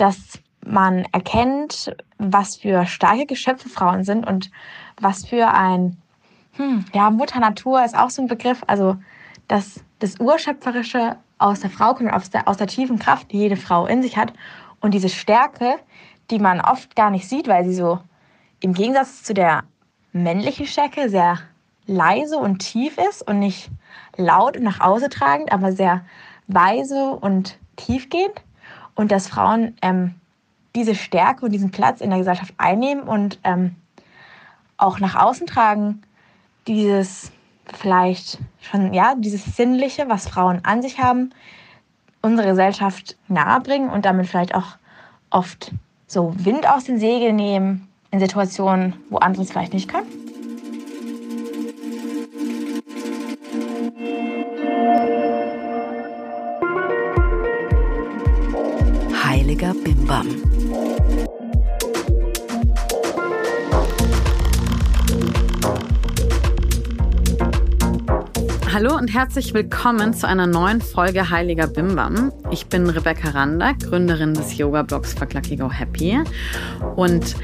dass man erkennt, was für starke Geschöpfe Frauen sind und was für ein, hm, ja, Mutter Natur ist auch so ein Begriff, also dass das Urschöpferische aus der Frau kommt, aus der, aus der tiefen Kraft, die jede Frau in sich hat und diese Stärke, die man oft gar nicht sieht, weil sie so im Gegensatz zu der männlichen Stärke sehr leise und tief ist und nicht laut und nach außen tragend, aber sehr weise und tiefgehend. Und dass Frauen ähm, diese Stärke und diesen Platz in der Gesellschaft einnehmen und ähm, auch nach außen tragen, dieses vielleicht schon, ja, dieses Sinnliche, was Frauen an sich haben, unsere Gesellschaft nahebringen und damit vielleicht auch oft so Wind aus den Segeln nehmen in Situationen, wo andere es vielleicht nicht können. Heiliger Bimbam. Hallo und herzlich willkommen zu einer neuen Folge Heiliger Bimbam. Ich bin Rebecca Randa, Gründerin des Yoga-Blogs Fuck Go Happy. Und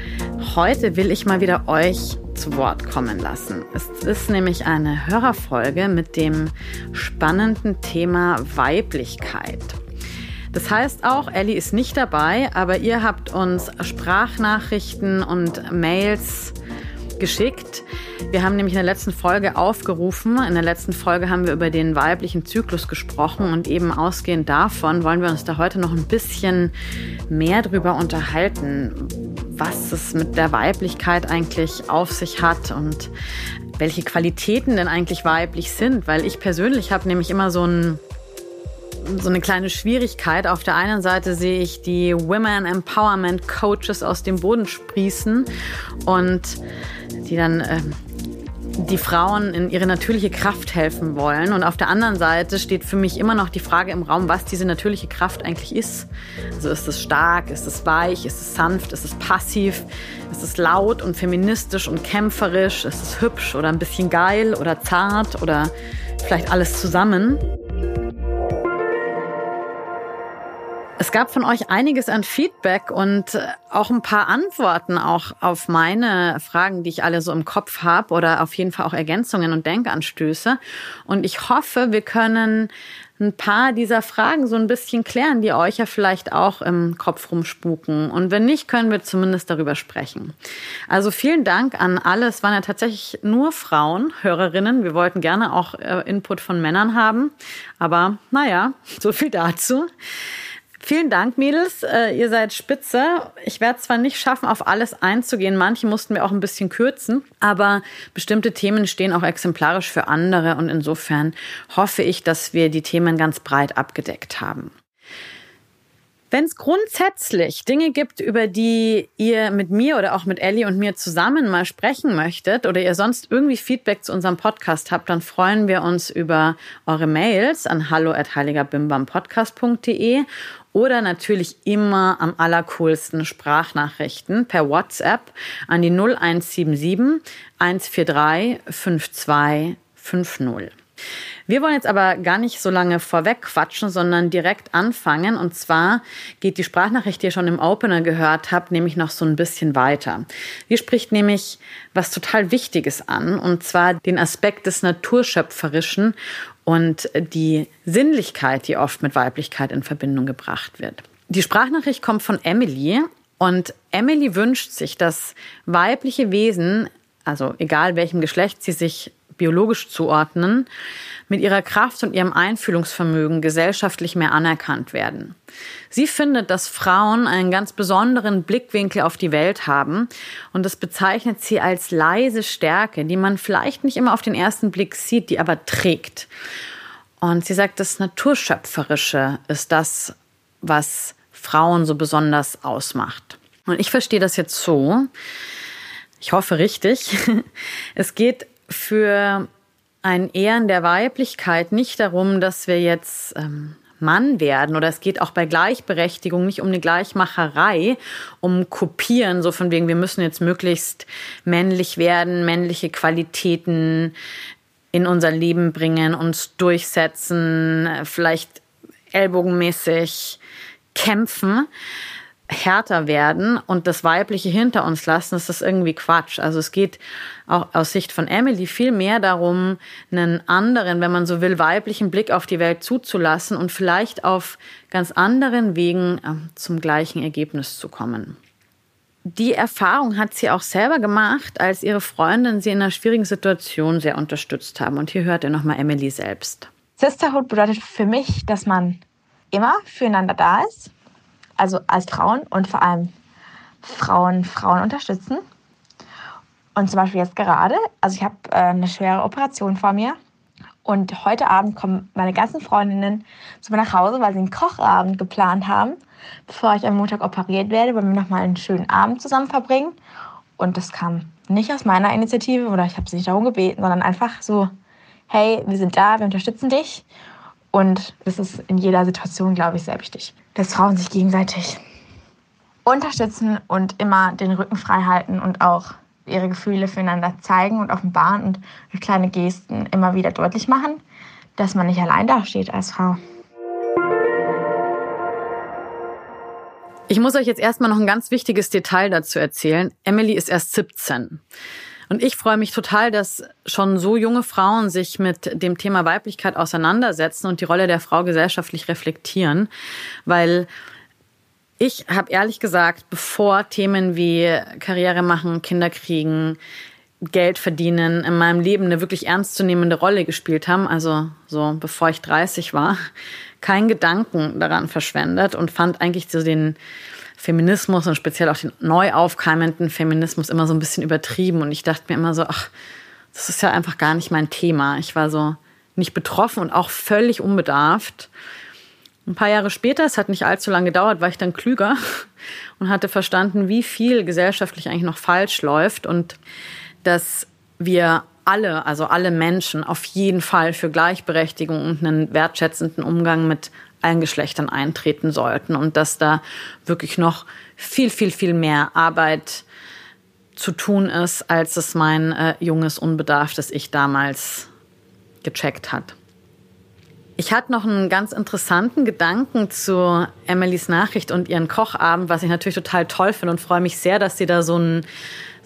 heute will ich mal wieder euch zu Wort kommen lassen. Es ist nämlich eine Hörerfolge mit dem spannenden Thema Weiblichkeit. Das heißt auch, Ellie ist nicht dabei, aber ihr habt uns Sprachnachrichten und Mails geschickt. Wir haben nämlich in der letzten Folge aufgerufen. In der letzten Folge haben wir über den weiblichen Zyklus gesprochen und eben ausgehend davon wollen wir uns da heute noch ein bisschen mehr drüber unterhalten, was es mit der Weiblichkeit eigentlich auf sich hat und welche Qualitäten denn eigentlich weiblich sind, weil ich persönlich habe nämlich immer so ein so eine kleine Schwierigkeit. Auf der einen Seite sehe ich die Women Empowerment Coaches aus dem Boden sprießen und die dann äh, die Frauen in ihre natürliche Kraft helfen wollen. Und auf der anderen Seite steht für mich immer noch die Frage im Raum, was diese natürliche Kraft eigentlich ist. Also ist es stark, ist es weich, ist es sanft, ist es passiv, ist es laut und feministisch und kämpferisch, ist es hübsch oder ein bisschen geil oder zart oder vielleicht alles zusammen. Es gab von euch einiges an Feedback und äh, auch ein paar Antworten auch auf meine Fragen, die ich alle so im Kopf habe oder auf jeden Fall auch Ergänzungen und Denkanstöße. Und ich hoffe, wir können ein paar dieser Fragen so ein bisschen klären, die euch ja vielleicht auch im Kopf rumspuken. Und wenn nicht, können wir zumindest darüber sprechen. Also vielen Dank an alle. Es waren ja tatsächlich nur Frauen, Hörerinnen. Wir wollten gerne auch äh, Input von Männern haben. Aber naja, so viel dazu. Vielen Dank, Mädels. Äh, ihr seid spitze. Ich werde zwar nicht schaffen, auf alles einzugehen. Manche mussten wir auch ein bisschen kürzen. Aber bestimmte Themen stehen auch exemplarisch für andere. Und insofern hoffe ich, dass wir die Themen ganz breit abgedeckt haben. Wenn es grundsätzlich Dinge gibt, über die ihr mit mir oder auch mit Ellie und mir zusammen mal sprechen möchtet oder ihr sonst irgendwie Feedback zu unserem Podcast habt, dann freuen wir uns über eure Mails an hallo@heiligerbimbampodcast.de oder natürlich immer am allercoolsten Sprachnachrichten per WhatsApp an die 0177 143 5250. Wir wollen jetzt aber gar nicht so lange vorweg quatschen, sondern direkt anfangen. Und zwar geht die Sprachnachricht, die ihr schon im Opener gehört habt, nämlich noch so ein bisschen weiter. Die spricht nämlich was total Wichtiges an, und zwar den Aspekt des Naturschöpferischen und die Sinnlichkeit, die oft mit Weiblichkeit in Verbindung gebracht wird. Die Sprachnachricht kommt von Emily und Emily wünscht sich, dass weibliche Wesen, also egal welchem Geschlecht sie sich biologisch zuordnen, mit ihrer Kraft und ihrem Einfühlungsvermögen gesellschaftlich mehr anerkannt werden. Sie findet, dass Frauen einen ganz besonderen Blickwinkel auf die Welt haben und das bezeichnet sie als leise Stärke, die man vielleicht nicht immer auf den ersten Blick sieht, die aber trägt. Und sie sagt, das Naturschöpferische ist das, was Frauen so besonders ausmacht. Und ich verstehe das jetzt so, ich hoffe richtig, es geht für ein Ehren der Weiblichkeit nicht darum, dass wir jetzt ähm, Mann werden oder es geht auch bei Gleichberechtigung nicht um eine Gleichmacherei, um Kopieren, so von wegen, wir müssen jetzt möglichst männlich werden, männliche Qualitäten in unser Leben bringen, uns durchsetzen, vielleicht ellbogenmäßig kämpfen. Härter werden und das Weibliche hinter uns lassen, ist das irgendwie Quatsch. Also es geht auch aus Sicht von Emily viel mehr darum, einen anderen, wenn man so will, weiblichen Blick auf die Welt zuzulassen und vielleicht auf ganz anderen Wegen äh, zum gleichen Ergebnis zu kommen. Die Erfahrung hat sie auch selber gemacht, als ihre Freundin sie in einer schwierigen Situation sehr unterstützt haben. Und hier hört ihr nochmal Emily selbst. Sisterhood bedeutet für mich, dass man immer füreinander da ist, also als Frauen und vor allem Frauen Frauen unterstützen. Und zum Beispiel jetzt gerade, also ich habe äh, eine schwere Operation vor mir und heute Abend kommen meine ganzen Freundinnen zu mir nach Hause, weil sie einen Kochabend geplant haben, bevor ich am Montag operiert werde, wollen wir nochmal einen schönen Abend zusammen verbringen. Und das kam nicht aus meiner Initiative oder ich habe sie nicht darum gebeten, sondern einfach so, hey, wir sind da, wir unterstützen dich. Und das ist in jeder Situation, glaube ich, sehr wichtig, dass Frauen sich gegenseitig unterstützen und immer den Rücken frei halten und auch ihre Gefühle füreinander zeigen und offenbaren und durch kleine Gesten immer wieder deutlich machen, dass man nicht allein dasteht als Frau. Ich muss euch jetzt erstmal noch ein ganz wichtiges Detail dazu erzählen. Emily ist erst 17. Und ich freue mich total, dass schon so junge Frauen sich mit dem Thema Weiblichkeit auseinandersetzen und die Rolle der Frau gesellschaftlich reflektieren, weil ich habe ehrlich gesagt, bevor Themen wie Karriere machen, Kinder kriegen, Geld verdienen in meinem Leben eine wirklich ernstzunehmende Rolle gespielt haben, also so bevor ich 30 war, keinen Gedanken daran verschwendet und fand eigentlich so den Feminismus und speziell auch den neu aufkeimenden Feminismus immer so ein bisschen übertrieben. Und ich dachte mir immer so, ach, das ist ja einfach gar nicht mein Thema. Ich war so nicht betroffen und auch völlig unbedarft. Ein paar Jahre später, es hat nicht allzu lange gedauert, war ich dann klüger und hatte verstanden, wie viel gesellschaftlich eigentlich noch falsch läuft und dass wir alle, also alle Menschen auf jeden Fall für Gleichberechtigung und einen wertschätzenden Umgang mit allen Geschlechtern eintreten sollten und dass da wirklich noch viel, viel, viel mehr Arbeit zu tun ist, als es mein äh, junges, unbedarftes Ich damals gecheckt hat. Ich hatte noch einen ganz interessanten Gedanken zu Emilys Nachricht und ihren Kochabend, was ich natürlich total toll finde und freue mich sehr, dass sie da so ein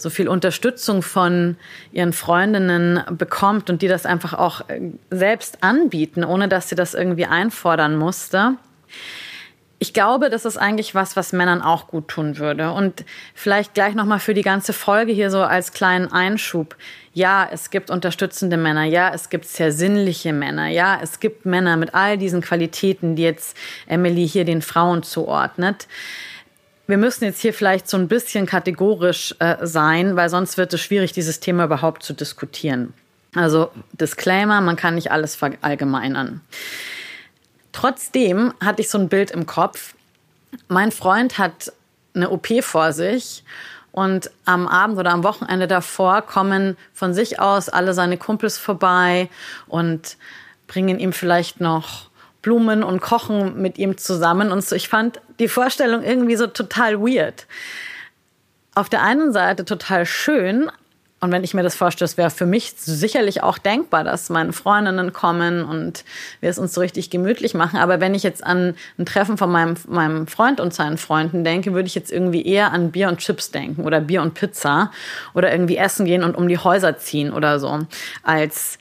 so viel Unterstützung von ihren Freundinnen bekommt und die das einfach auch äh, selbst anbieten, ohne dass sie das irgendwie einfordern musste. Ich glaube, das ist eigentlich was, was Männern auch gut tun würde. Und vielleicht gleich nochmal für die ganze Folge hier so als kleinen Einschub. Ja, es gibt unterstützende Männer. Ja, es gibt sehr sinnliche Männer. Ja, es gibt Männer mit all diesen Qualitäten, die jetzt Emily hier den Frauen zuordnet wir müssen jetzt hier vielleicht so ein bisschen kategorisch äh, sein, weil sonst wird es schwierig, dieses Thema überhaupt zu diskutieren. Also Disclaimer, man kann nicht alles verallgemeinern. Trotzdem hatte ich so ein Bild im Kopf. Mein Freund hat eine OP vor sich und am Abend oder am Wochenende davor kommen von sich aus alle seine Kumpels vorbei und bringen ihm vielleicht noch Blumen und kochen mit ihm zusammen und so. Ich fand die Vorstellung irgendwie so total weird. Auf der einen Seite total schön. Und wenn ich mir das vorstelle, es wäre für mich sicherlich auch denkbar, dass meine Freundinnen kommen und wir es uns so richtig gemütlich machen. Aber wenn ich jetzt an ein Treffen von meinem, meinem Freund und seinen Freunden denke, würde ich jetzt irgendwie eher an Bier und Chips denken oder Bier und Pizza oder irgendwie essen gehen und um die Häuser ziehen oder so als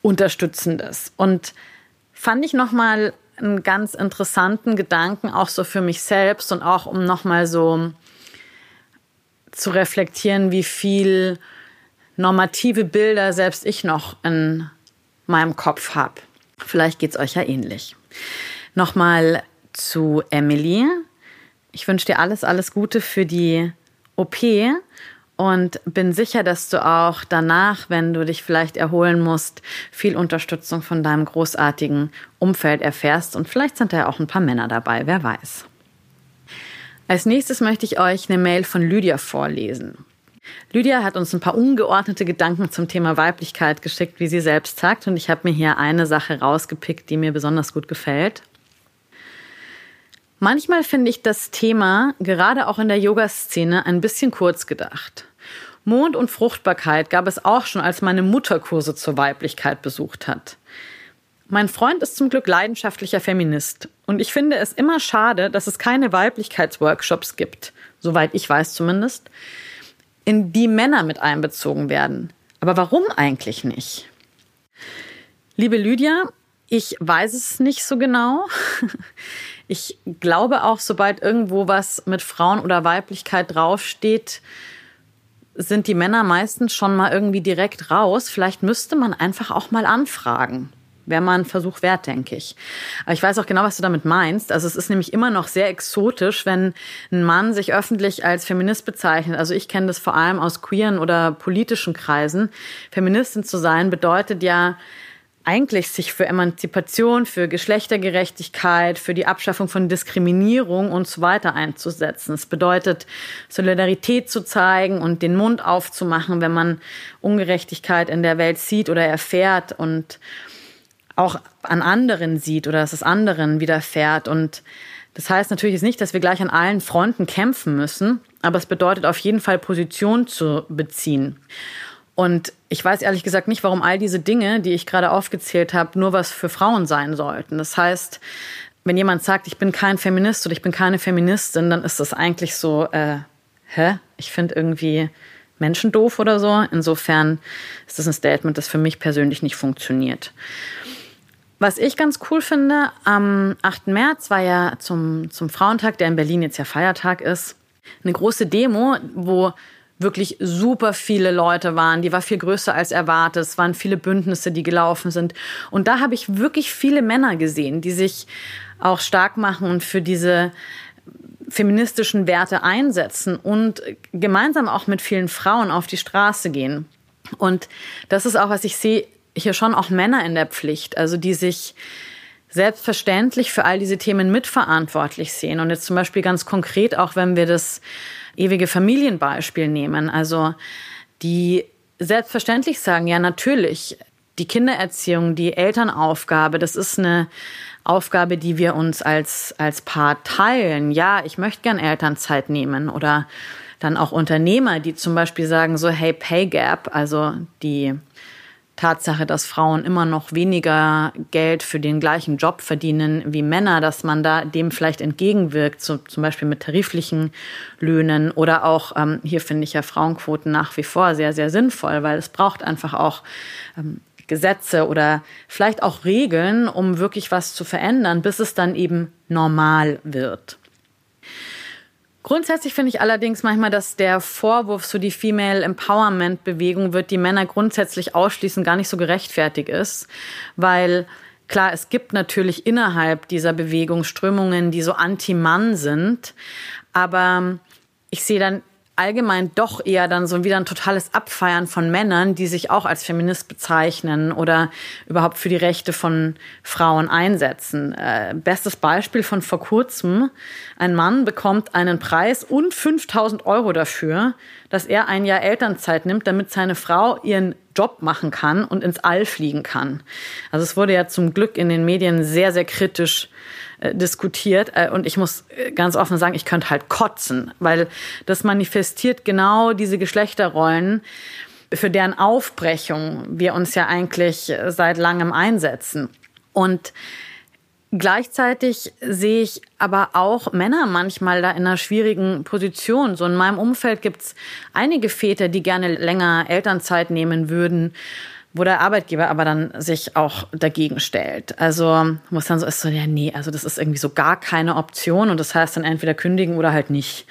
unterstützendes. Und fand ich nochmal einen ganz interessanten Gedanken, auch so für mich selbst und auch um nochmal so zu reflektieren, wie viel normative Bilder selbst ich noch in meinem Kopf habe. Vielleicht geht es euch ja ähnlich. Nochmal zu Emily. Ich wünsche dir alles, alles Gute für die OP und bin sicher, dass du auch danach, wenn du dich vielleicht erholen musst, viel Unterstützung von deinem großartigen Umfeld erfährst. Und vielleicht sind da ja auch ein paar Männer dabei, wer weiß. Als nächstes möchte ich euch eine Mail von Lydia vorlesen. Lydia hat uns ein paar ungeordnete Gedanken zum Thema Weiblichkeit geschickt, wie sie selbst sagt. Und ich habe mir hier eine Sache rausgepickt, die mir besonders gut gefällt. Manchmal finde ich das Thema, gerade auch in der Yoga-Szene, ein bisschen kurz gedacht. Mond und Fruchtbarkeit gab es auch schon, als meine Mutter Kurse zur Weiblichkeit besucht hat. Mein Freund ist zum Glück leidenschaftlicher Feminist und ich finde es immer schade, dass es keine Weiblichkeitsworkshops gibt, soweit ich weiß zumindest, in die Männer mit einbezogen werden. Aber warum eigentlich nicht? Liebe Lydia, ich weiß es nicht so genau. Ich glaube auch, sobald irgendwo was mit Frauen oder Weiblichkeit draufsteht, sind die Männer meistens schon mal irgendwie direkt raus. Vielleicht müsste man einfach auch mal anfragen. Wäre mal ein Versuch wert, denke ich. Aber ich weiß auch genau, was du damit meinst. Also es ist nämlich immer noch sehr exotisch, wenn ein Mann sich öffentlich als Feminist bezeichnet. Also ich kenne das vor allem aus queeren oder politischen Kreisen. Feministin zu sein bedeutet ja, eigentlich sich für Emanzipation, für Geschlechtergerechtigkeit, für die Abschaffung von Diskriminierung und so weiter einzusetzen. Es bedeutet, Solidarität zu zeigen und den Mund aufzumachen, wenn man Ungerechtigkeit in der Welt sieht oder erfährt und auch an anderen sieht oder dass es anderen widerfährt. Und das heißt natürlich jetzt nicht, dass wir gleich an allen Fronten kämpfen müssen, aber es bedeutet auf jeden Fall Position zu beziehen. Und ich weiß ehrlich gesagt nicht, warum all diese Dinge, die ich gerade aufgezählt habe, nur was für Frauen sein sollten. Das heißt, wenn jemand sagt, ich bin kein Feminist oder ich bin keine Feministin, dann ist das eigentlich so, äh, hä? Ich finde irgendwie Menschen doof oder so. Insofern ist das ein Statement, das für mich persönlich nicht funktioniert. Was ich ganz cool finde, am 8. März war ja zum, zum Frauentag, der in Berlin jetzt ja Feiertag ist, eine große Demo, wo wirklich super viele Leute waren. Die war viel größer als erwartet. Es waren viele Bündnisse, die gelaufen sind. Und da habe ich wirklich viele Männer gesehen, die sich auch stark machen und für diese feministischen Werte einsetzen und gemeinsam auch mit vielen Frauen auf die Straße gehen. Und das ist auch, was ich sehe, hier schon auch Männer in der Pflicht, also die sich selbstverständlich für all diese Themen mitverantwortlich sehen. Und jetzt zum Beispiel ganz konkret, auch wenn wir das ewige Familienbeispiel nehmen. Also die selbstverständlich sagen, ja natürlich, die Kindererziehung, die Elternaufgabe, das ist eine Aufgabe, die wir uns als, als Paar teilen. Ja, ich möchte gern Elternzeit nehmen oder dann auch Unternehmer, die zum Beispiel sagen so, hey, Pay Gap, also die Tatsache, dass Frauen immer noch weniger Geld für den gleichen Job verdienen wie Männer, dass man da dem vielleicht entgegenwirkt, so, zum Beispiel mit tariflichen Löhnen oder auch, ähm, hier finde ich ja Frauenquoten nach wie vor sehr, sehr sinnvoll, weil es braucht einfach auch ähm, Gesetze oder vielleicht auch Regeln, um wirklich was zu verändern, bis es dann eben normal wird. Grundsätzlich finde ich allerdings manchmal, dass der Vorwurf, so die Female Empowerment Bewegung wird die Männer grundsätzlich ausschließen, gar nicht so gerechtfertigt ist, weil klar, es gibt natürlich innerhalb dieser Bewegung Strömungen, die so anti-Mann sind, aber ich sehe dann allgemein doch eher dann so wieder ein totales Abfeiern von Männern, die sich auch als Feminist bezeichnen oder überhaupt für die Rechte von Frauen einsetzen. Äh, bestes Beispiel von vor kurzem. Ein Mann bekommt einen Preis und 5000 Euro dafür, dass er ein Jahr Elternzeit nimmt, damit seine Frau ihren Job machen kann und ins All fliegen kann. Also es wurde ja zum Glück in den Medien sehr, sehr kritisch äh, diskutiert. Äh, und ich muss äh, ganz offen sagen, ich könnte halt kotzen, weil das manifestiert genau diese Geschlechterrollen, für deren Aufbrechung wir uns ja eigentlich seit langem einsetzen. Und Gleichzeitig sehe ich aber auch Männer manchmal da in einer schwierigen Position. So in meinem Umfeld gibt es einige Väter, die gerne länger Elternzeit nehmen würden wo der Arbeitgeber aber dann sich auch dagegen stellt. Also muss dann so ist so, ja, nee, also das ist irgendwie so gar keine Option und das heißt dann entweder kündigen oder halt nicht.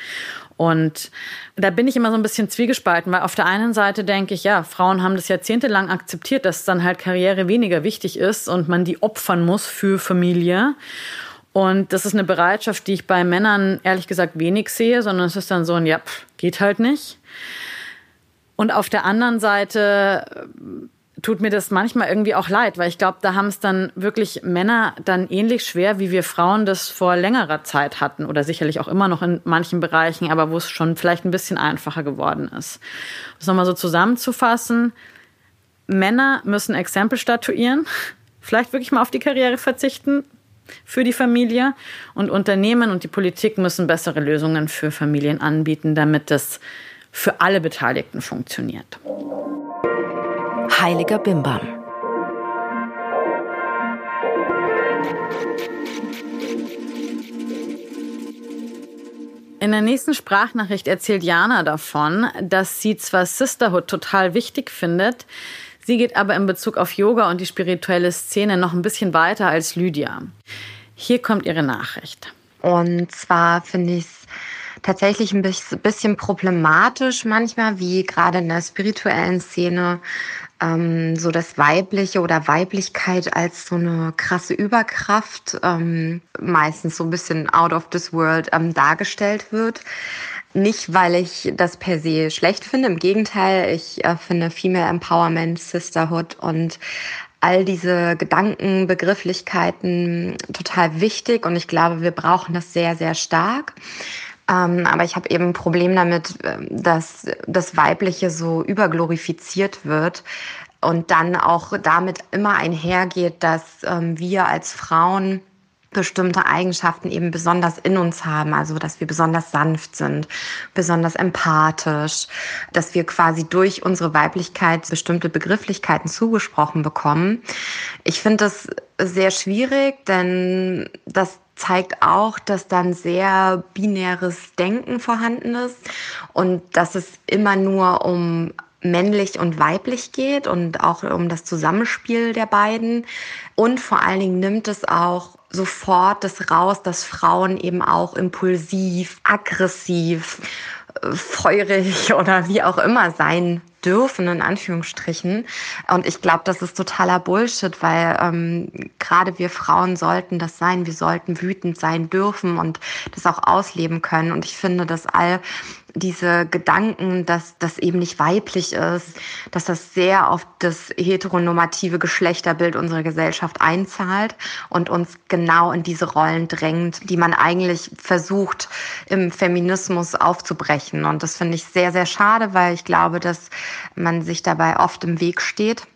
Und da bin ich immer so ein bisschen zwiegespalten, weil auf der einen Seite denke ich, ja, Frauen haben das jahrzehntelang akzeptiert, dass dann halt Karriere weniger wichtig ist und man die opfern muss für Familie. Und das ist eine Bereitschaft, die ich bei Männern ehrlich gesagt wenig sehe, sondern es ist dann so ein, ja, pff, geht halt nicht. Und auf der anderen Seite tut mir das manchmal irgendwie auch leid, weil ich glaube, da haben es dann wirklich Männer dann ähnlich schwer, wie wir Frauen das vor längerer Zeit hatten oder sicherlich auch immer noch in manchen Bereichen, aber wo es schon vielleicht ein bisschen einfacher geworden ist. Das nochmal so zusammenzufassen. Männer müssen Exempel statuieren, vielleicht wirklich mal auf die Karriere verzichten für die Familie und Unternehmen und die Politik müssen bessere Lösungen für Familien anbieten, damit das für alle Beteiligten funktioniert Heiliger Bimbam. In der nächsten Sprachnachricht erzählt Jana davon, dass sie zwar Sisterhood total wichtig findet, sie geht aber in Bezug auf Yoga und die spirituelle Szene noch ein bisschen weiter als Lydia. Hier kommt ihre Nachricht. Und zwar finde ich es tatsächlich ein bisschen problematisch manchmal, wie gerade in der spirituellen Szene ähm, so das Weibliche oder Weiblichkeit als so eine krasse Überkraft, ähm, meistens so ein bisschen out of this world ähm, dargestellt wird. Nicht, weil ich das per se schlecht finde, im Gegenteil, ich äh, finde Female Empowerment, Sisterhood und all diese Gedanken, Begrifflichkeiten total wichtig und ich glaube, wir brauchen das sehr, sehr stark. Ähm, aber ich habe eben ein Problem damit, ähm, dass das Weibliche so überglorifiziert wird und dann auch damit immer einhergeht, dass ähm, wir als Frauen bestimmte Eigenschaften eben besonders in uns haben, also dass wir besonders sanft sind, besonders empathisch, dass wir quasi durch unsere Weiblichkeit bestimmte Begrifflichkeiten zugesprochen bekommen. Ich finde das sehr schwierig, denn das zeigt auch, dass dann sehr binäres Denken vorhanden ist und dass es immer nur um männlich und weiblich geht und auch um das Zusammenspiel der beiden. Und vor allen Dingen nimmt es auch sofort das raus, dass Frauen eben auch impulsiv, aggressiv, feurig oder wie auch immer sein dürfen, in Anführungsstrichen. Und ich glaube, das ist totaler Bullshit, weil ähm, gerade wir Frauen sollten das sein. Wir sollten wütend sein dürfen und das auch ausleben können. Und ich finde, dass all diese Gedanken, dass das eben nicht weiblich ist, dass das sehr auf das heteronormative Geschlechterbild unserer Gesellschaft einzahlt und uns genau in diese Rollen drängt, die man eigentlich versucht im Feminismus aufzubrechen. Und das finde ich sehr, sehr schade, weil ich glaube, dass man sich dabei oft im Weg steht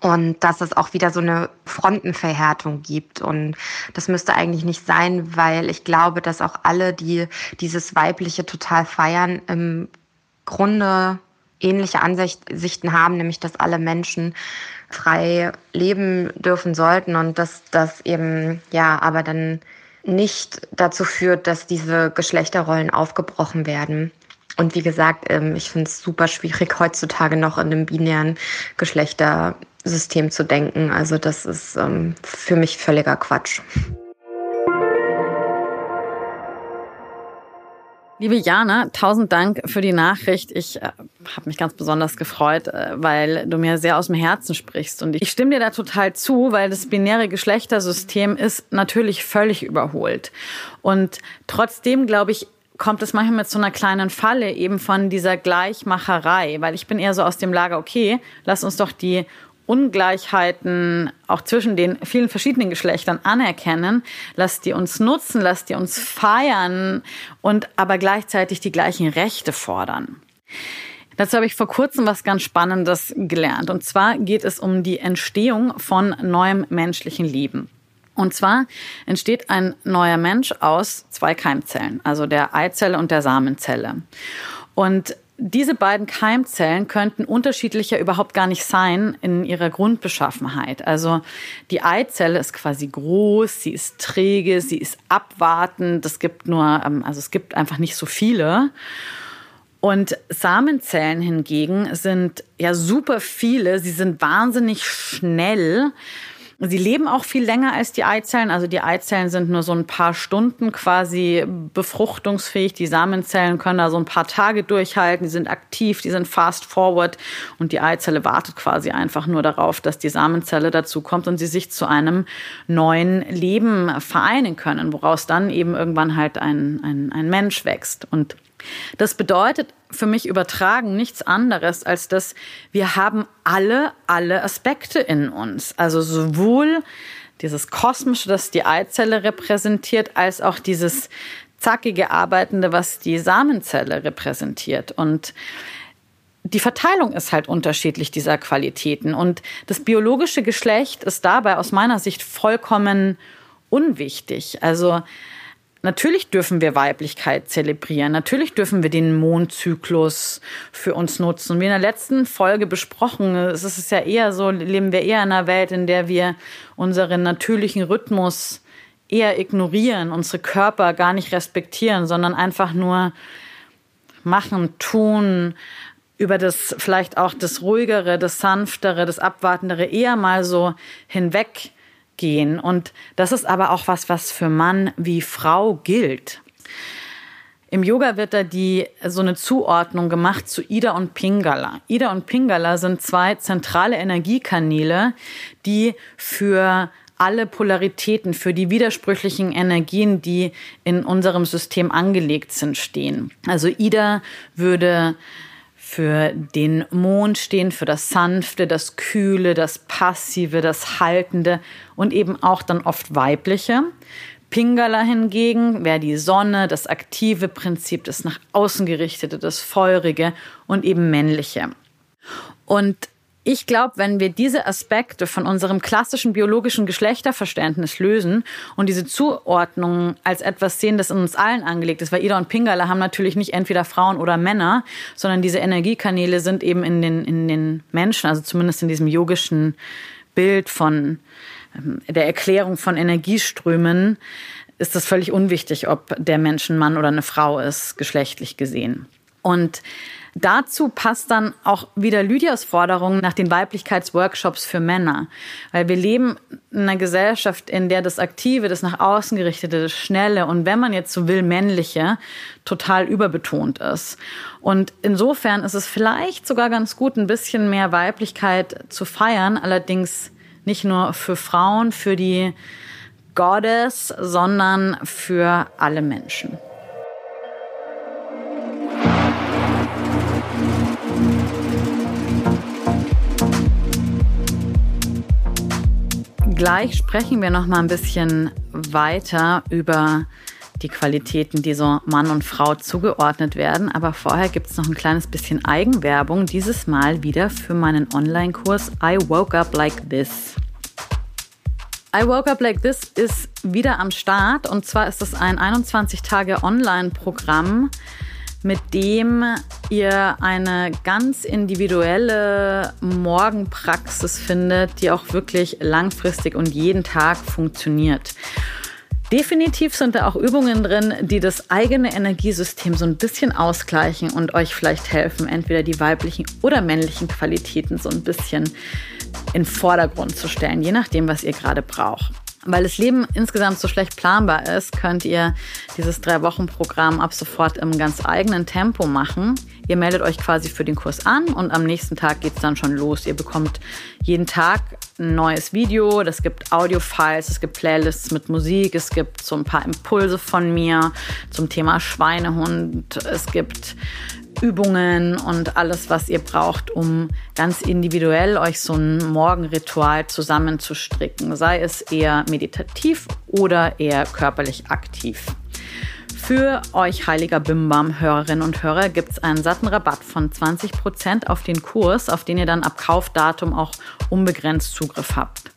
und dass es auch wieder so eine Frontenverhärtung gibt. Und das müsste eigentlich nicht sein, weil ich glaube, dass auch alle, die dieses Weibliche total feiern, im Grunde ähnliche Ansichten haben, nämlich dass alle Menschen frei leben dürfen sollten und dass das eben, ja, aber dann nicht dazu führt, dass diese Geschlechterrollen aufgebrochen werden. Und wie gesagt, ähm, ich finde es super schwierig, heutzutage noch in einem binären Geschlechtersystem zu denken. Also das ist ähm, für mich völliger Quatsch. Liebe Jana, tausend Dank für die Nachricht. Ich äh, habe mich ganz besonders gefreut, äh, weil du mir sehr aus dem Herzen sprichst. Und ich stimme dir da total zu, weil das binäre Geschlechtersystem ist natürlich völlig überholt. Und trotzdem glaube ich, kommt es manchmal mit so einer kleinen Falle eben von dieser Gleichmacherei, weil ich bin eher so aus dem Lager, okay, lass uns doch die Ungleichheiten auch zwischen den vielen verschiedenen Geschlechtern anerkennen, lass die uns nutzen, lass die uns feiern und aber gleichzeitig die gleichen Rechte fordern. Dazu habe ich vor kurzem was ganz Spannendes gelernt. Und zwar geht es um die Entstehung von neuem menschlichen Leben. Und zwar entsteht ein neuer Mensch aus zwei Keimzellen, also der Eizelle und der Samenzelle. Und diese beiden Keimzellen könnten unterschiedlicher überhaupt gar nicht sein in ihrer Grundbeschaffenheit. Also die Eizelle ist quasi groß, sie ist träge, sie ist abwartend. Es gibt nur, ähm, also es gibt einfach nicht so viele. Und Samenzellen hingegen sind ja super viele. Sie sind wahnsinnig schnell. Sie leben auch viel länger als die Eizellen. Also die Eizellen sind nur so ein paar Stunden quasi befruchtungsfähig. Die Samenzellen können da so ein paar Tage durchhalten. Die sind aktiv, die sind fast forward. Und die Eizelle wartet quasi einfach nur darauf, dass die Samenzelle dazu kommt und sie sich zu einem neuen Leben vereinen können, woraus dann eben irgendwann halt ein, ein, ein Mensch wächst. Und das bedeutet für mich übertragen nichts anderes, als dass wir haben alle, alle Aspekte in uns. Also sowohl dieses Kosmische, das die Eizelle repräsentiert, als auch dieses zackige Arbeitende, was die Samenzelle repräsentiert. Und die Verteilung ist halt unterschiedlich dieser Qualitäten. Und das biologische Geschlecht ist dabei aus meiner Sicht vollkommen unwichtig. Also Natürlich dürfen wir Weiblichkeit zelebrieren. Natürlich dürfen wir den Mondzyklus für uns nutzen. Wie in der letzten Folge besprochen, es ist ja eher so, leben wir eher in einer Welt, in der wir unseren natürlichen Rhythmus eher ignorieren, unsere Körper gar nicht respektieren, sondern einfach nur machen, tun, über das vielleicht auch das ruhigere, das sanftere, das abwartendere eher mal so hinweggehen. Und das ist aber auch was, was für Mann wie Frau gilt. Im Yoga wird da die, so eine Zuordnung gemacht zu Ida und Pingala. Ida und Pingala sind zwei zentrale Energiekanäle, die für alle Polaritäten, für die widersprüchlichen Energien, die in unserem System angelegt sind, stehen. Also Ida würde für den Mond stehen, für das Sanfte, das Kühle, das Passive, das Haltende und eben auch dann oft Weibliche. Pingala hingegen wäre die Sonne, das aktive Prinzip, das nach außen gerichtete, das feurige und eben männliche. Und ich glaube, wenn wir diese Aspekte von unserem klassischen biologischen Geschlechterverständnis lösen und diese Zuordnung als etwas sehen, das in uns allen angelegt ist, weil Ida und Pingala haben natürlich nicht entweder Frauen oder Männer, sondern diese Energiekanäle sind eben in den, in den Menschen, also zumindest in diesem yogischen Bild von ähm, der Erklärung von Energieströmen ist das völlig unwichtig, ob der Mensch ein Mann oder eine Frau ist, geschlechtlich gesehen. Und dazu passt dann auch wieder Lydias Forderung nach den Weiblichkeitsworkshops für Männer. Weil wir leben in einer Gesellschaft, in der das Aktive, das nach außen gerichtete, das Schnelle und wenn man jetzt so will, männliche, total überbetont ist. Und insofern ist es vielleicht sogar ganz gut, ein bisschen mehr Weiblichkeit zu feiern, allerdings nicht nur für Frauen, für die Goddess, sondern für alle Menschen. Gleich sprechen wir noch mal ein bisschen weiter über die Qualitäten, die so Mann und Frau zugeordnet werden. Aber vorher gibt es noch ein kleines bisschen Eigenwerbung, dieses Mal wieder für meinen Online-Kurs I Woke Up Like This. I Woke Up Like This ist wieder am Start und zwar ist es ein 21 Tage Online-Programm, mit dem ihr eine ganz individuelle Morgenpraxis findet, die auch wirklich langfristig und jeden Tag funktioniert. Definitiv sind da auch Übungen drin, die das eigene Energiesystem so ein bisschen ausgleichen und euch vielleicht helfen, entweder die weiblichen oder männlichen Qualitäten so ein bisschen in Vordergrund zu stellen, je nachdem, was ihr gerade braucht. Weil das Leben insgesamt so schlecht planbar ist, könnt ihr dieses Drei-Wochen-Programm ab sofort im ganz eigenen Tempo machen. Ihr meldet euch quasi für den Kurs an und am nächsten Tag geht's dann schon los. Ihr bekommt jeden Tag ein neues Video, es gibt Audio-Files, es gibt Playlists mit Musik, es gibt so ein paar Impulse von mir zum Thema Schweinehund, es gibt Übungen und alles, was ihr braucht, um ganz individuell euch so ein Morgenritual zusammenzustricken, sei es eher meditativ oder eher körperlich aktiv. Für euch heiliger Bimbam-Hörerinnen und Hörer gibt es einen satten Rabatt von 20% auf den Kurs, auf den ihr dann ab Kaufdatum auch unbegrenzt Zugriff habt.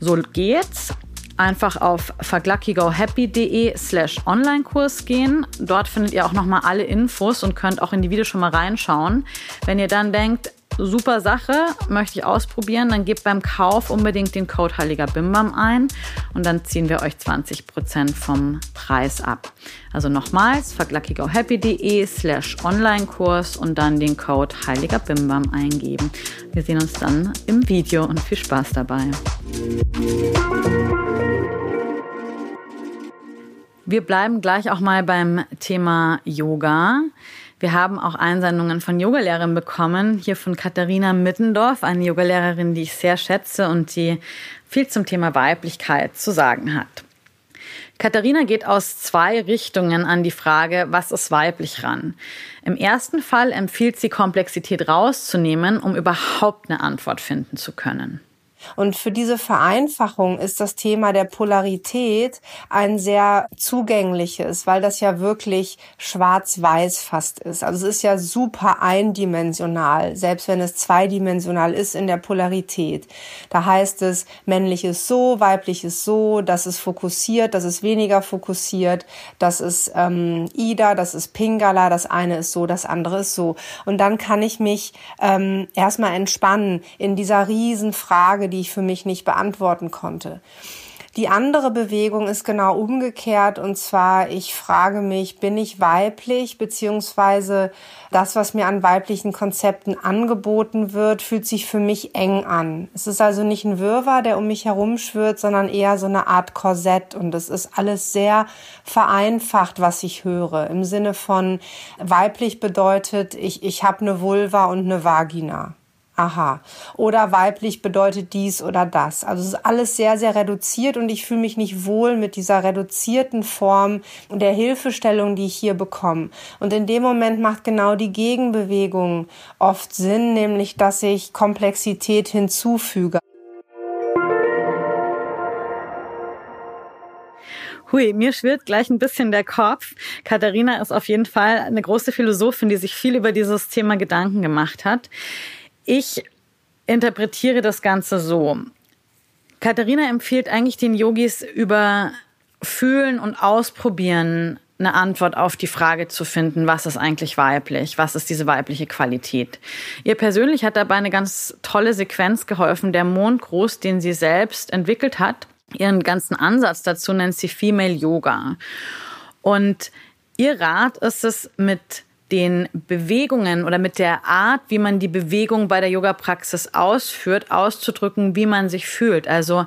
So geht's einfach auf verglackigohappy.de slash Online-Kurs gehen. Dort findet ihr auch nochmal alle Infos und könnt auch in die Videos schon mal reinschauen. Wenn ihr dann denkt, super Sache, möchte ich ausprobieren, dann gebt beim Kauf unbedingt den Code Heiliger Bimbam ein und dann ziehen wir euch 20% vom Preis ab. Also nochmals, verglackigohappy.de slash Online-Kurs und dann den Code Heiliger Bimbam eingeben. Wir sehen uns dann im Video und viel Spaß dabei. Wir bleiben gleich auch mal beim Thema Yoga. Wir haben auch Einsendungen von Yogalehrerinnen bekommen, hier von Katharina Mittendorf, eine Yogalehrerin, die ich sehr schätze und die viel zum Thema Weiblichkeit zu sagen hat. Katharina geht aus zwei Richtungen an die Frage, was ist weiblich ran. Im ersten Fall empfiehlt sie, Komplexität rauszunehmen, um überhaupt eine Antwort finden zu können. Und für diese Vereinfachung ist das Thema der Polarität ein sehr zugängliches, weil das ja wirklich schwarz-weiß fast ist. Also es ist ja super eindimensional, selbst wenn es zweidimensional ist in der Polarität. Da heißt es, männlich ist so, weiblich ist so, das ist fokussiert, das ist weniger fokussiert, das ist ähm, Ida, das ist Pingala, das eine ist so, das andere ist so. Und dann kann ich mich ähm, erstmal entspannen in dieser Riesenfrage, die ich für mich nicht beantworten konnte. Die andere Bewegung ist genau umgekehrt und zwar, ich frage mich, bin ich weiblich, beziehungsweise das, was mir an weiblichen Konzepten angeboten wird, fühlt sich für mich eng an. Es ist also nicht ein Wirrwarr, der um mich herum schwirrt, sondern eher so eine Art Korsett und es ist alles sehr vereinfacht, was ich höre. Im Sinne von weiblich bedeutet, ich, ich habe eine Vulva und eine Vagina. Aha. Oder weiblich bedeutet dies oder das. Also es ist alles sehr, sehr reduziert und ich fühle mich nicht wohl mit dieser reduzierten Form und der Hilfestellung, die ich hier bekomme. Und in dem Moment macht genau die Gegenbewegung oft Sinn, nämlich dass ich Komplexität hinzufüge. Hui, mir schwirrt gleich ein bisschen der Kopf. Katharina ist auf jeden Fall eine große Philosophin, die sich viel über dieses Thema Gedanken gemacht hat. Ich interpretiere das Ganze so. Katharina empfiehlt eigentlich den Yogis über Fühlen und Ausprobieren eine Antwort auf die Frage zu finden, was ist eigentlich weiblich? Was ist diese weibliche Qualität? Ihr persönlich hat dabei eine ganz tolle Sequenz geholfen, der Mondgruß, den sie selbst entwickelt hat. Ihren ganzen Ansatz dazu nennt sie Female Yoga. Und ihr Rat ist es, mit den Bewegungen oder mit der Art, wie man die Bewegung bei der Yoga-Praxis ausführt, auszudrücken, wie man sich fühlt. Also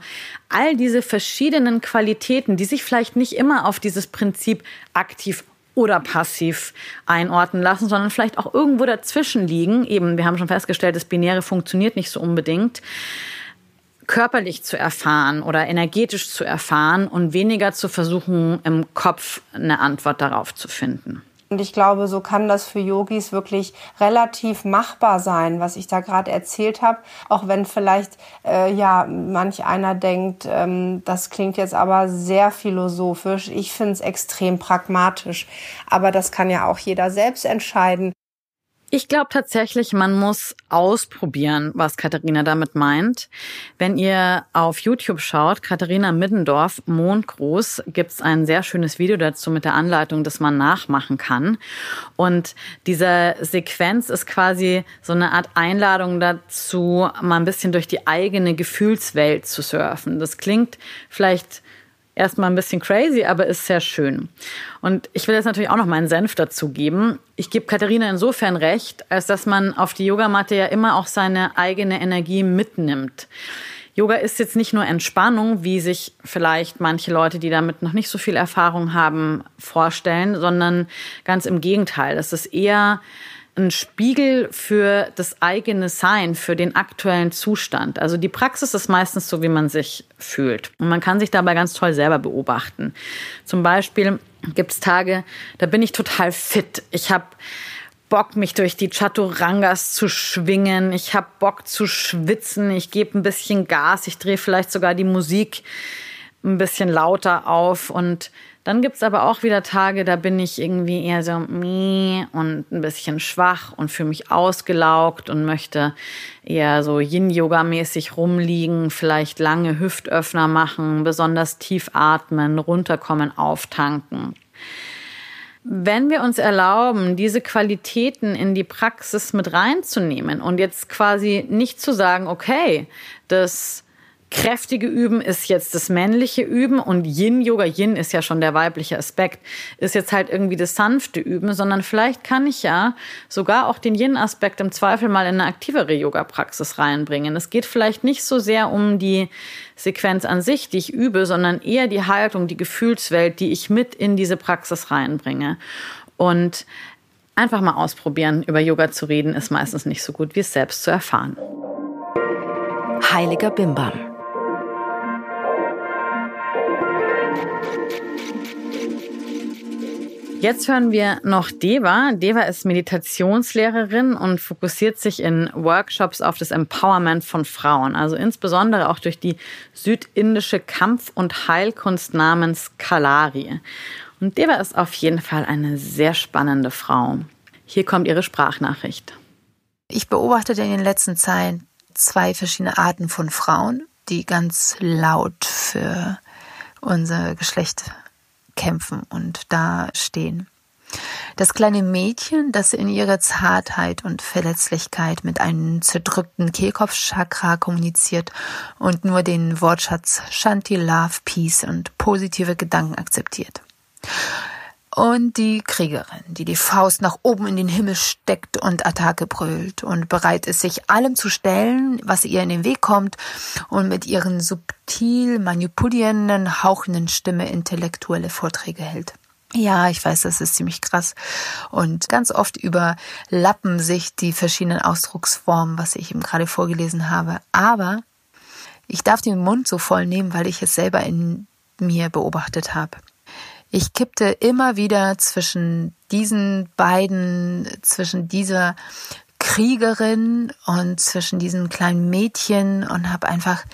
all diese verschiedenen Qualitäten, die sich vielleicht nicht immer auf dieses Prinzip aktiv oder passiv einordnen lassen, sondern vielleicht auch irgendwo dazwischen liegen. Eben, wir haben schon festgestellt, das Binäre funktioniert nicht so unbedingt körperlich zu erfahren oder energetisch zu erfahren und weniger zu versuchen, im Kopf eine Antwort darauf zu finden. Und ich glaube, so kann das für Yogis wirklich relativ machbar sein, was ich da gerade erzählt habe. Auch wenn vielleicht äh, ja manch einer denkt, ähm, das klingt jetzt aber sehr philosophisch. Ich finde es extrem pragmatisch. Aber das kann ja auch jeder selbst entscheiden. Ich glaube tatsächlich, man muss ausprobieren, was Katharina damit meint. Wenn ihr auf YouTube schaut, Katharina Middendorf, Mondgruß, gibt's ein sehr schönes Video dazu mit der Anleitung, das man nachmachen kann. Und diese Sequenz ist quasi so eine Art Einladung dazu, mal ein bisschen durch die eigene Gefühlswelt zu surfen. Das klingt vielleicht erstmal ein bisschen crazy, aber ist sehr schön. Und ich will jetzt natürlich auch noch meinen Senf dazu geben. Ich gebe Katharina insofern recht, als dass man auf die Yogamatte ja immer auch seine eigene Energie mitnimmt. Yoga ist jetzt nicht nur Entspannung, wie sich vielleicht manche Leute, die damit noch nicht so viel Erfahrung haben, vorstellen, sondern ganz im Gegenteil. Es ist eher ein Spiegel für das eigene Sein, für den aktuellen Zustand. Also die Praxis ist meistens so, wie man sich fühlt. Und man kann sich dabei ganz toll selber beobachten. Zum Beispiel gibt es Tage, da bin ich total fit. Ich habe Bock, mich durch die Chaturangas zu schwingen. Ich habe Bock zu schwitzen. Ich gebe ein bisschen Gas. Ich drehe vielleicht sogar die Musik ein bisschen lauter auf und dann gibt's aber auch wieder Tage, da bin ich irgendwie eher so meh und ein bisschen schwach und fühle mich ausgelaugt und möchte eher so Yin-Yoga-mäßig rumliegen, vielleicht lange Hüftöffner machen, besonders tief atmen, runterkommen, auftanken. Wenn wir uns erlauben, diese Qualitäten in die Praxis mit reinzunehmen und jetzt quasi nicht zu sagen, okay, das kräftige Üben ist jetzt das männliche Üben und Yin-Yoga, Yin ist ja schon der weibliche Aspekt, ist jetzt halt irgendwie das sanfte Üben, sondern vielleicht kann ich ja sogar auch den Yin-Aspekt im Zweifel mal in eine aktivere Yoga-Praxis reinbringen. Es geht vielleicht nicht so sehr um die Sequenz an sich, die ich übe, sondern eher die Haltung, die Gefühlswelt, die ich mit in diese Praxis reinbringe. Und einfach mal ausprobieren, über Yoga zu reden, ist meistens nicht so gut, wie es selbst zu erfahren. Heiliger Bimbam. Jetzt hören wir noch Deva. Deva ist Meditationslehrerin und fokussiert sich in Workshops auf das Empowerment von Frauen, also insbesondere auch durch die südindische Kampf- und Heilkunst namens Kalari. Und Deva ist auf jeden Fall eine sehr spannende Frau. Hier kommt ihre Sprachnachricht. Ich beobachtete in den letzten Zeiten zwei verschiedene Arten von Frauen, die ganz laut für unser Geschlecht kämpfen und da stehen. Das kleine Mädchen, das in ihrer Zartheit und Verletzlichkeit mit einem zerdrückten Kehlkopfchakra kommuniziert und nur den Wortschatz Shanti, Love, Peace und positive Gedanken akzeptiert. Und die Kriegerin, die die Faust nach oben in den Himmel steckt und Attacke brüllt und bereit ist, sich allem zu stellen, was ihr in den Weg kommt und mit ihren subtil manipulierenden, hauchenden Stimme intellektuelle Vorträge hält. Ja, ich weiß, das ist ziemlich krass. Und ganz oft überlappen sich die verschiedenen Ausdrucksformen, was ich eben gerade vorgelesen habe. Aber ich darf den Mund so voll nehmen, weil ich es selber in mir beobachtet habe. Ich kippte immer wieder zwischen diesen beiden, zwischen dieser Kriegerin und zwischen diesen kleinen Mädchen und habe einfach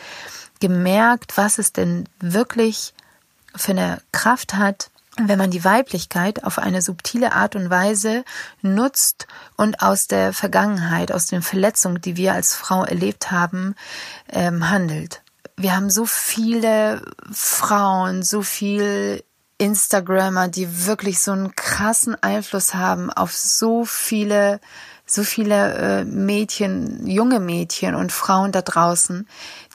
gemerkt, was es denn wirklich für eine Kraft hat, wenn man die Weiblichkeit auf eine subtile Art und Weise nutzt und aus der Vergangenheit, aus den Verletzungen, die wir als Frau erlebt haben, ähm, handelt. Wir haben so viele Frauen, so viel Instagrammer, die wirklich so einen krassen Einfluss haben auf so viele, so viele äh, Mädchen, junge Mädchen und Frauen da draußen,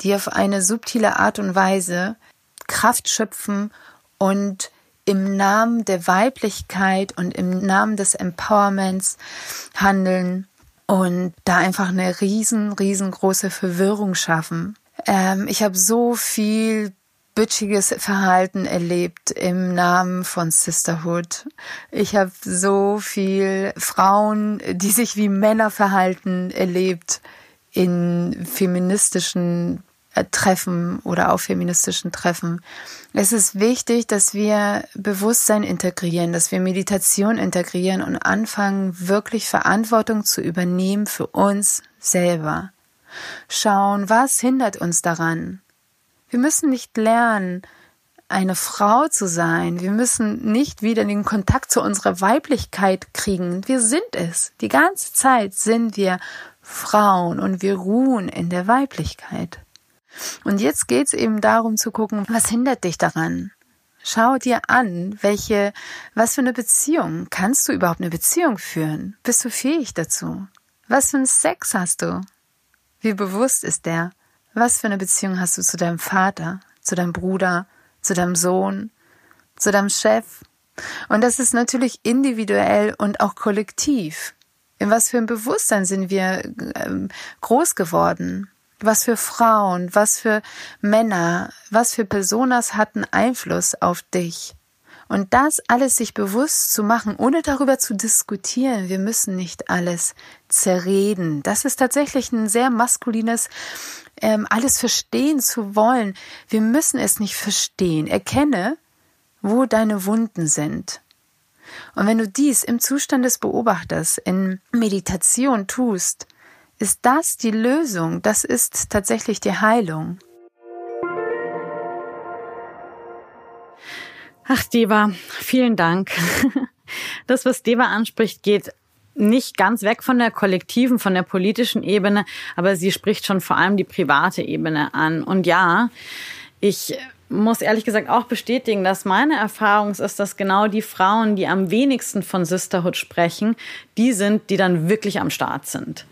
die auf eine subtile Art und Weise Kraft schöpfen und im Namen der Weiblichkeit und im Namen des Empowerments handeln und da einfach eine riesen, riesengroße Verwirrung schaffen. Ähm, ich habe so viel bitchiges Verhalten erlebt im Namen von Sisterhood. Ich habe so viel Frauen, die sich wie Männer verhalten, erlebt in feministischen äh, Treffen oder auf feministischen Treffen. Es ist wichtig, dass wir Bewusstsein integrieren, dass wir Meditation integrieren und anfangen, wirklich Verantwortung zu übernehmen für uns selber. Schauen, was hindert uns daran? Wir müssen nicht lernen, eine Frau zu sein. Wir müssen nicht wieder den Kontakt zu unserer Weiblichkeit kriegen. Wir sind es. Die ganze Zeit sind wir Frauen und wir ruhen in der Weiblichkeit. Und jetzt geht's eben darum zu gucken, was hindert dich daran? Schau dir an, welche, was für eine Beziehung. Kannst du überhaupt eine Beziehung führen? Bist du fähig dazu? Was für einen Sex hast du? Wie bewusst ist der? Was für eine Beziehung hast du zu deinem Vater, zu deinem Bruder, zu deinem Sohn, zu deinem Chef? Und das ist natürlich individuell und auch kollektiv. In was für ein Bewusstsein sind wir ähm, groß geworden? Was für Frauen, was für Männer, was für Personas hatten Einfluss auf dich? Und das alles sich bewusst zu machen, ohne darüber zu diskutieren. Wir müssen nicht alles zerreden. Das ist tatsächlich ein sehr maskulines, ähm, alles verstehen zu wollen. Wir müssen es nicht verstehen. Erkenne, wo deine Wunden sind. Und wenn du dies im Zustand des Beobachters in Meditation tust, ist das die Lösung, das ist tatsächlich die Heilung. Ach, Deva, vielen Dank. Das, was Deva anspricht, geht nicht ganz weg von der kollektiven, von der politischen Ebene, aber sie spricht schon vor allem die private Ebene an. Und ja, ich muss ehrlich gesagt auch bestätigen, dass meine Erfahrung ist, dass genau die Frauen, die am wenigsten von Sisterhood sprechen, die sind, die dann wirklich am Start sind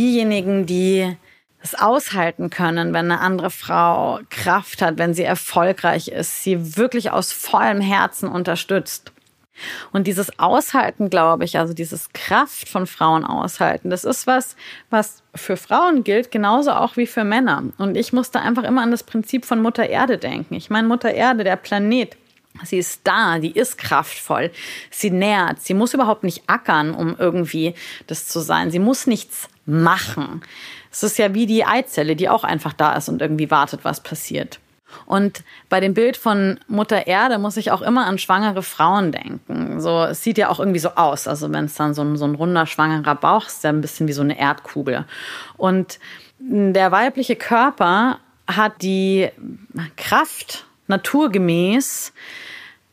diejenigen, die es aushalten können, wenn eine andere Frau Kraft hat, wenn sie erfolgreich ist, sie wirklich aus vollem Herzen unterstützt. Und dieses Aushalten, glaube ich, also dieses Kraft von Frauen aushalten, das ist was, was für Frauen gilt, genauso auch wie für Männer. Und ich musste einfach immer an das Prinzip von Mutter Erde denken. Ich meine, Mutter Erde, der Planet, Sie ist da, die ist kraftvoll, sie nährt, sie muss überhaupt nicht ackern, um irgendwie das zu sein. Sie muss nichts machen. Es ist ja wie die Eizelle, die auch einfach da ist und irgendwie wartet, was passiert. Und bei dem Bild von Mutter Erde muss ich auch immer an schwangere Frauen denken. So, es sieht ja auch irgendwie so aus. Also wenn es dann so ein, so ein runder, schwangerer Bauch ist, ja ein bisschen wie so eine Erdkugel. Und der weibliche Körper hat die Kraft, naturgemäß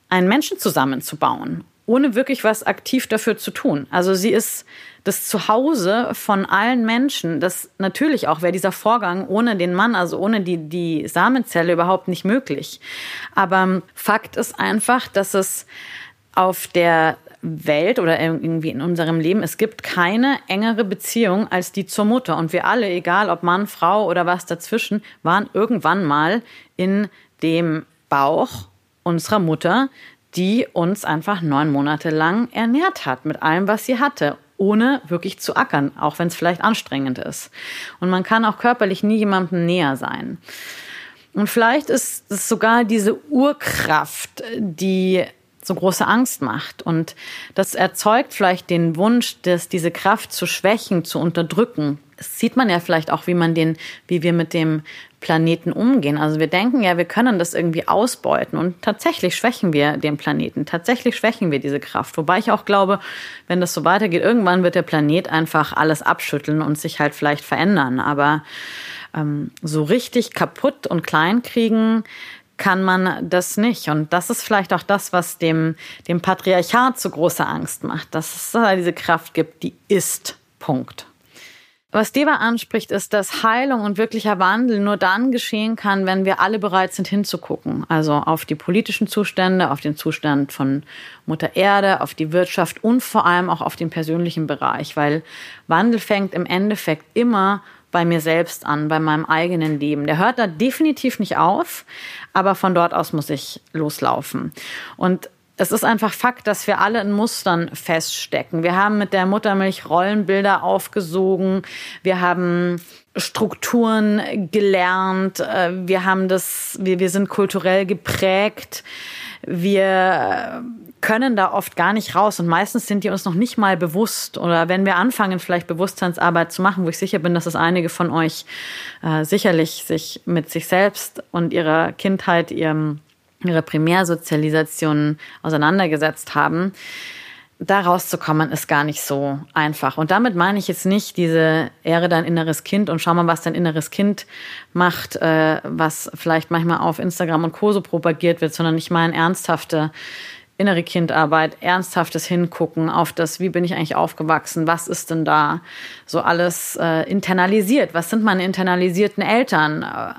einen Menschen zusammenzubauen, ohne wirklich was aktiv dafür zu tun. Also sie ist das Zuhause von allen Menschen. Das natürlich auch wäre dieser Vorgang ohne den Mann, also ohne die, die Samenzelle überhaupt nicht möglich. Aber Fakt ist einfach, dass es auf der Welt oder irgendwie in unserem Leben, es gibt keine engere Beziehung als die zur Mutter. Und wir alle, egal ob Mann, Frau oder was dazwischen, waren irgendwann mal in dem Bauch unserer Mutter, die uns einfach neun Monate lang ernährt hat mit allem, was sie hatte ohne wirklich zu ackern, auch wenn es vielleicht anstrengend ist. Und man kann auch körperlich nie jemandem näher sein. Und vielleicht ist es sogar diese Urkraft, die so große Angst macht. Und das erzeugt vielleicht den Wunsch, dass diese Kraft zu schwächen, zu unterdrücken. Das sieht man ja vielleicht auch, wie man den, wie wir mit dem Planeten umgehen. Also wir denken ja, wir können das irgendwie ausbeuten und tatsächlich schwächen wir den Planeten. Tatsächlich schwächen wir diese Kraft. Wobei ich auch glaube, wenn das so weitergeht, irgendwann wird der Planet einfach alles abschütteln und sich halt vielleicht verändern. Aber ähm, so richtig kaputt und klein kriegen, kann man das nicht. Und das ist vielleicht auch das, was dem, dem Patriarchat so große Angst macht, dass es da diese Kraft gibt, die ist. Punkt. Was Deva anspricht, ist, dass Heilung und wirklicher Wandel nur dann geschehen kann, wenn wir alle bereit sind hinzugucken. Also auf die politischen Zustände, auf den Zustand von Mutter Erde, auf die Wirtschaft und vor allem auch auf den persönlichen Bereich, weil Wandel fängt im Endeffekt immer bei mir selbst an, bei meinem eigenen Leben. Der hört da definitiv nicht auf, aber von dort aus muss ich loslaufen. Und es ist einfach Fakt, dass wir alle in Mustern feststecken. Wir haben mit der Muttermilch Rollenbilder aufgesogen. Wir haben Strukturen gelernt. Äh, wir haben das, wir, wir sind kulturell geprägt. Wir können da oft gar nicht raus und meistens sind die uns noch nicht mal bewusst. Oder wenn wir anfangen, vielleicht Bewusstseinsarbeit zu machen, wo ich sicher bin, dass es einige von euch äh, sicherlich sich mit sich selbst und ihrer Kindheit, ihrem, ihrer Primärsozialisation auseinandergesetzt haben, da rauszukommen ist gar nicht so einfach. Und damit meine ich jetzt nicht diese Ehre dein inneres Kind und schau mal, was dein inneres Kind macht, äh, was vielleicht manchmal auf Instagram und Co. so propagiert wird, sondern ich meine ernsthafte innere Kindarbeit, ernsthaftes Hingucken auf das, wie bin ich eigentlich aufgewachsen, was ist denn da so alles äh, internalisiert, was sind meine internalisierten Eltern, äh,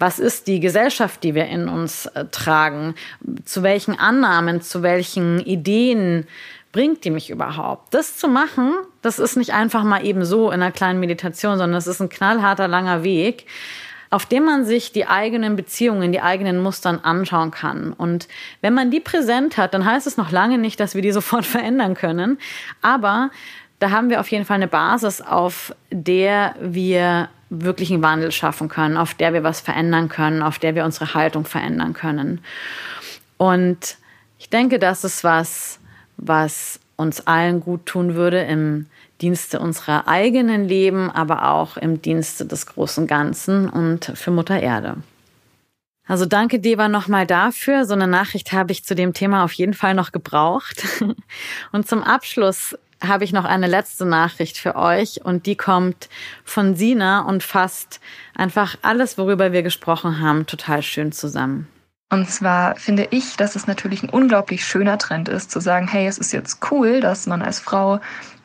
was ist die Gesellschaft, die wir in uns äh, tragen, zu welchen Annahmen, zu welchen Ideen bringt die mich überhaupt? Das zu machen, das ist nicht einfach mal eben so in einer kleinen Meditation, sondern das ist ein knallharter, langer Weg auf dem man sich die eigenen Beziehungen, die eigenen Mustern anschauen kann. Und wenn man die präsent hat, dann heißt es noch lange nicht, dass wir die sofort verändern können. Aber da haben wir auf jeden Fall eine Basis, auf der wir wirklich einen Wandel schaffen können, auf der wir was verändern können, auf der wir unsere Haltung verändern können. Und ich denke, das ist was, was uns allen gut tun würde im Dienste unserer eigenen Leben, aber auch im Dienste des großen Ganzen und für Mutter Erde. Also danke Deva nochmal dafür. So eine Nachricht habe ich zu dem Thema auf jeden Fall noch gebraucht. Und zum Abschluss habe ich noch eine letzte Nachricht für euch und die kommt von Sina und fasst einfach alles, worüber wir gesprochen haben, total schön zusammen. Und zwar finde ich, dass es natürlich ein unglaublich schöner Trend ist, zu sagen, hey, es ist jetzt cool, dass man als Frau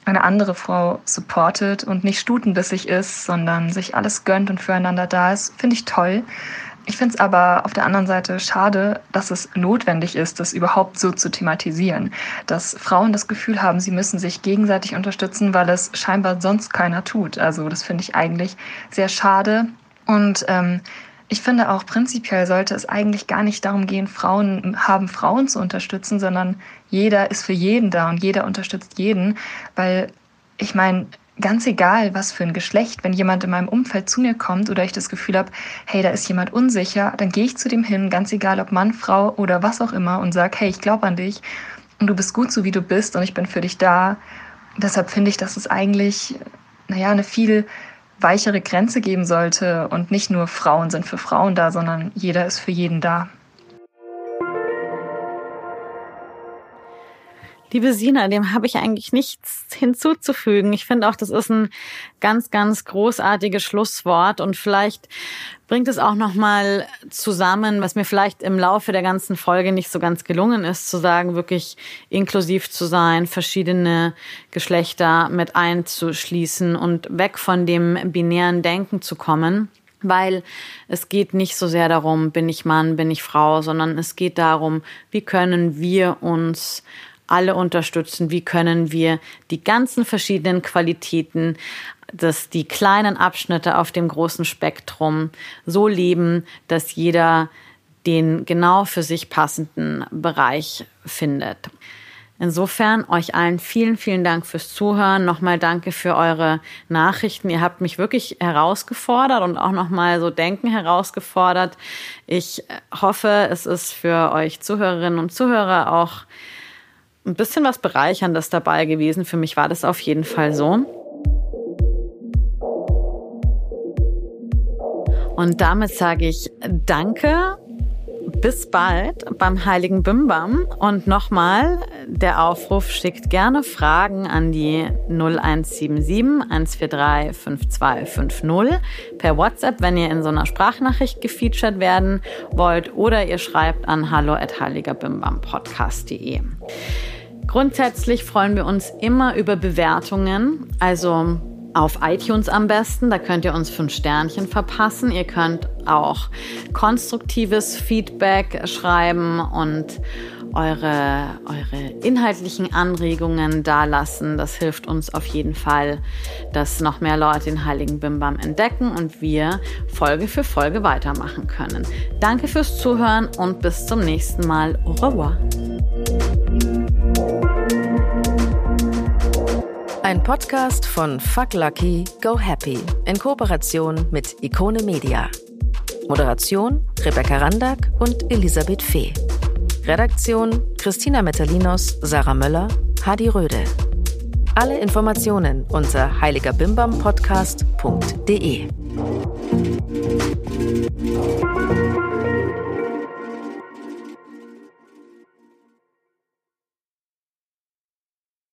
eine andere Frau supportet und nicht stutenbissig ist, sondern sich alles gönnt und füreinander da ist, finde ich toll. Ich finde es aber auf der anderen Seite schade, dass es notwendig ist, das überhaupt so zu thematisieren. Dass Frauen das Gefühl haben, sie müssen sich gegenseitig unterstützen, weil es scheinbar sonst keiner tut. Also das finde ich eigentlich sehr schade. Und ähm, ich finde auch prinzipiell sollte es eigentlich gar nicht darum gehen, Frauen haben Frauen zu unterstützen, sondern jeder ist für jeden da und jeder unterstützt jeden, weil ich meine, ganz egal, was für ein Geschlecht, wenn jemand in meinem Umfeld zu mir kommt oder ich das Gefühl habe, hey, da ist jemand unsicher, dann gehe ich zu dem hin, ganz egal ob Mann, Frau oder was auch immer und sage, hey, ich glaube an dich und du bist gut so, wie du bist und ich bin für dich da. Deshalb finde ich, dass es eigentlich, naja, eine viel weichere Grenze geben sollte und nicht nur Frauen sind für Frauen da, sondern jeder ist für jeden da. Liebe Sina, dem habe ich eigentlich nichts hinzuzufügen. Ich finde auch, das ist ein ganz, ganz großartiges Schlusswort und vielleicht bringt es auch noch mal zusammen, was mir vielleicht im Laufe der ganzen Folge nicht so ganz gelungen ist, zu sagen, wirklich inklusiv zu sein, verschiedene Geschlechter mit einzuschließen und weg von dem binären Denken zu kommen weil es geht nicht so sehr darum, bin ich Mann, bin ich Frau, sondern es geht darum, wie können wir uns alle unterstützen? Wie können wir die ganzen verschiedenen Qualitäten, dass die kleinen Abschnitte auf dem großen Spektrum so leben, dass jeder den genau für sich passenden Bereich findet. Insofern euch allen vielen, vielen Dank fürs Zuhören. Nochmal danke für eure Nachrichten. Ihr habt mich wirklich herausgefordert und auch nochmal so Denken herausgefordert. Ich hoffe, es ist für euch Zuhörerinnen und Zuhörer auch ein bisschen was Bereicherndes dabei gewesen. Für mich war das auf jeden Fall so. Und damit sage ich Danke bis bald beim Heiligen Bimbam. Und nochmal, der Aufruf schickt gerne Fragen an die 0177 143 5250 per WhatsApp, wenn ihr in so einer Sprachnachricht gefeatured werden wollt. Oder ihr schreibt an hallo at heiligerbimbampodcast.de. Grundsätzlich freuen wir uns immer über Bewertungen. Also auf iTunes am besten. Da könnt ihr uns fünf Sternchen verpassen. Ihr könnt auch konstruktives Feedback schreiben und eure, eure inhaltlichen Anregungen dalassen. Das hilft uns auf jeden Fall, dass noch mehr Leute den Heiligen Bimbam entdecken und wir Folge für Folge weitermachen können. Danke fürs Zuhören und bis zum nächsten Mal. Au revoir. Ein Podcast von Fuck Lucky, Go Happy in Kooperation mit Ikone Media. Moderation Rebecca Randack und Elisabeth Fee. Redaktion Christina Metalinos, Sarah Möller, Hadi Röde. Alle Informationen unter heiligerbimbampodcast.de.